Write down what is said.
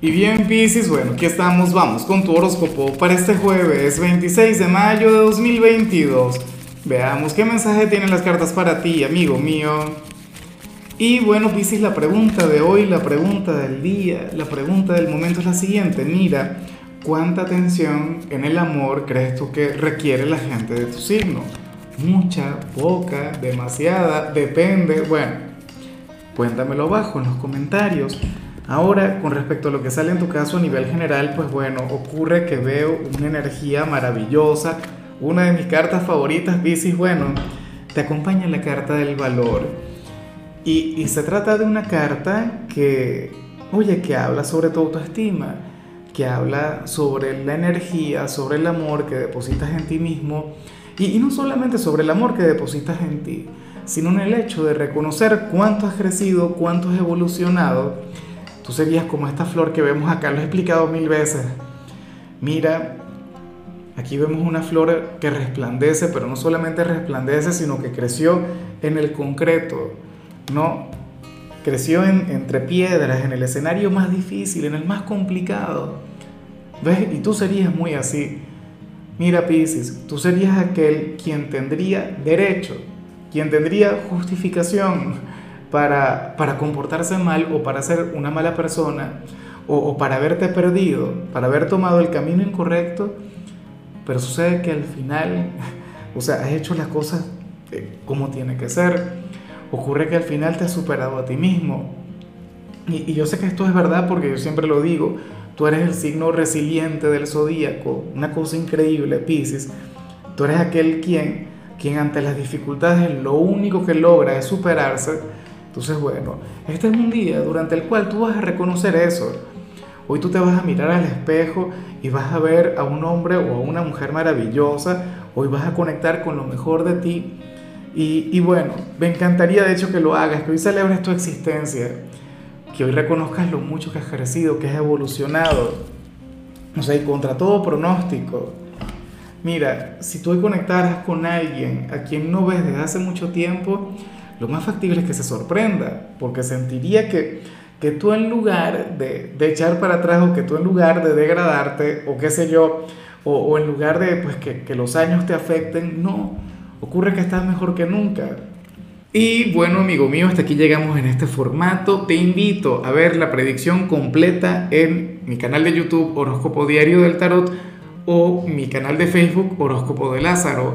Y bien, Piscis, bueno, aquí estamos, vamos con tu horóscopo para este jueves 26 de mayo de 2022. Veamos qué mensaje tienen las cartas para ti, amigo mío. Y bueno, Piscis, la pregunta de hoy, la pregunta del día, la pregunta del momento es la siguiente. Mira, ¿cuánta atención en el amor crees tú que requiere la gente de tu signo? Mucha, poca, demasiada, depende. Bueno, cuéntamelo abajo en los comentarios. Ahora, con respecto a lo que sale en tu caso a nivel general, pues bueno, ocurre que veo una energía maravillosa. Una de mis cartas favoritas, Pisces, bueno, te acompaña la carta del valor. Y, y se trata de una carta que, oye, que habla sobre tu autoestima, que habla sobre la energía, sobre el amor que depositas en ti mismo. Y, y no solamente sobre el amor que depositas en ti, sino en el hecho de reconocer cuánto has crecido, cuánto has evolucionado Tú serías como esta flor que vemos acá, lo he explicado mil veces. Mira, aquí vemos una flor que resplandece, pero no solamente resplandece, sino que creció en el concreto, ¿no? Creció entre piedras, en el escenario más difícil, en el más complicado. ¿Ves? Y tú serías muy así. Mira, Pisces, tú serías aquel quien tendría derecho, quien tendría justificación para, comportarse mal o para ser una mala persona o, para haberte perdido, para haber tomado el camino incorrecto, pero sucede que al final, o sea, has hecho las cosas eh, como tiene que ser. Ocurre que al final te has superado a ti mismo. Y, y yo sé que esto es verdad porque yo siempre lo digo, tú eres el signo resiliente del zodíaco, una cosa increíble, Pisces. Tú eres aquel quien, quien ante las dificultades lo único que logra es superarse entonces, bueno, este es un día durante el cual tú vas a reconocer eso. Hoy tú te vas a mirar al espejo y vas a ver a un hombre o a una mujer maravillosa. Hoy vas a conectar con lo mejor de ti. Y, bueno, me encantaría de hecho que lo hagas, que hoy celebres tu existencia, que hoy reconozcas lo mucho que has crecido, que has evolucionado. O sea, y contra todo pronóstico. Mira, si tú hoy conectaras con alguien a quien no ves desde hace mucho tiempo, lo más factible es que se sorprenda, porque sentiría que, que tú en lugar de, de, echar para atrás o que tú en lugar de degradarte o qué sé yo, o, en lugar de pues, que, que los años te afecten, no, ocurre que estás mejor que nunca. Y bueno, amigo mío, hasta aquí llegamos en este formato. Te invito a ver la predicción completa en mi canal de YouTube Horóscopo Diario del Tarot o mi canal de Facebook Horóscopo de Lázaro.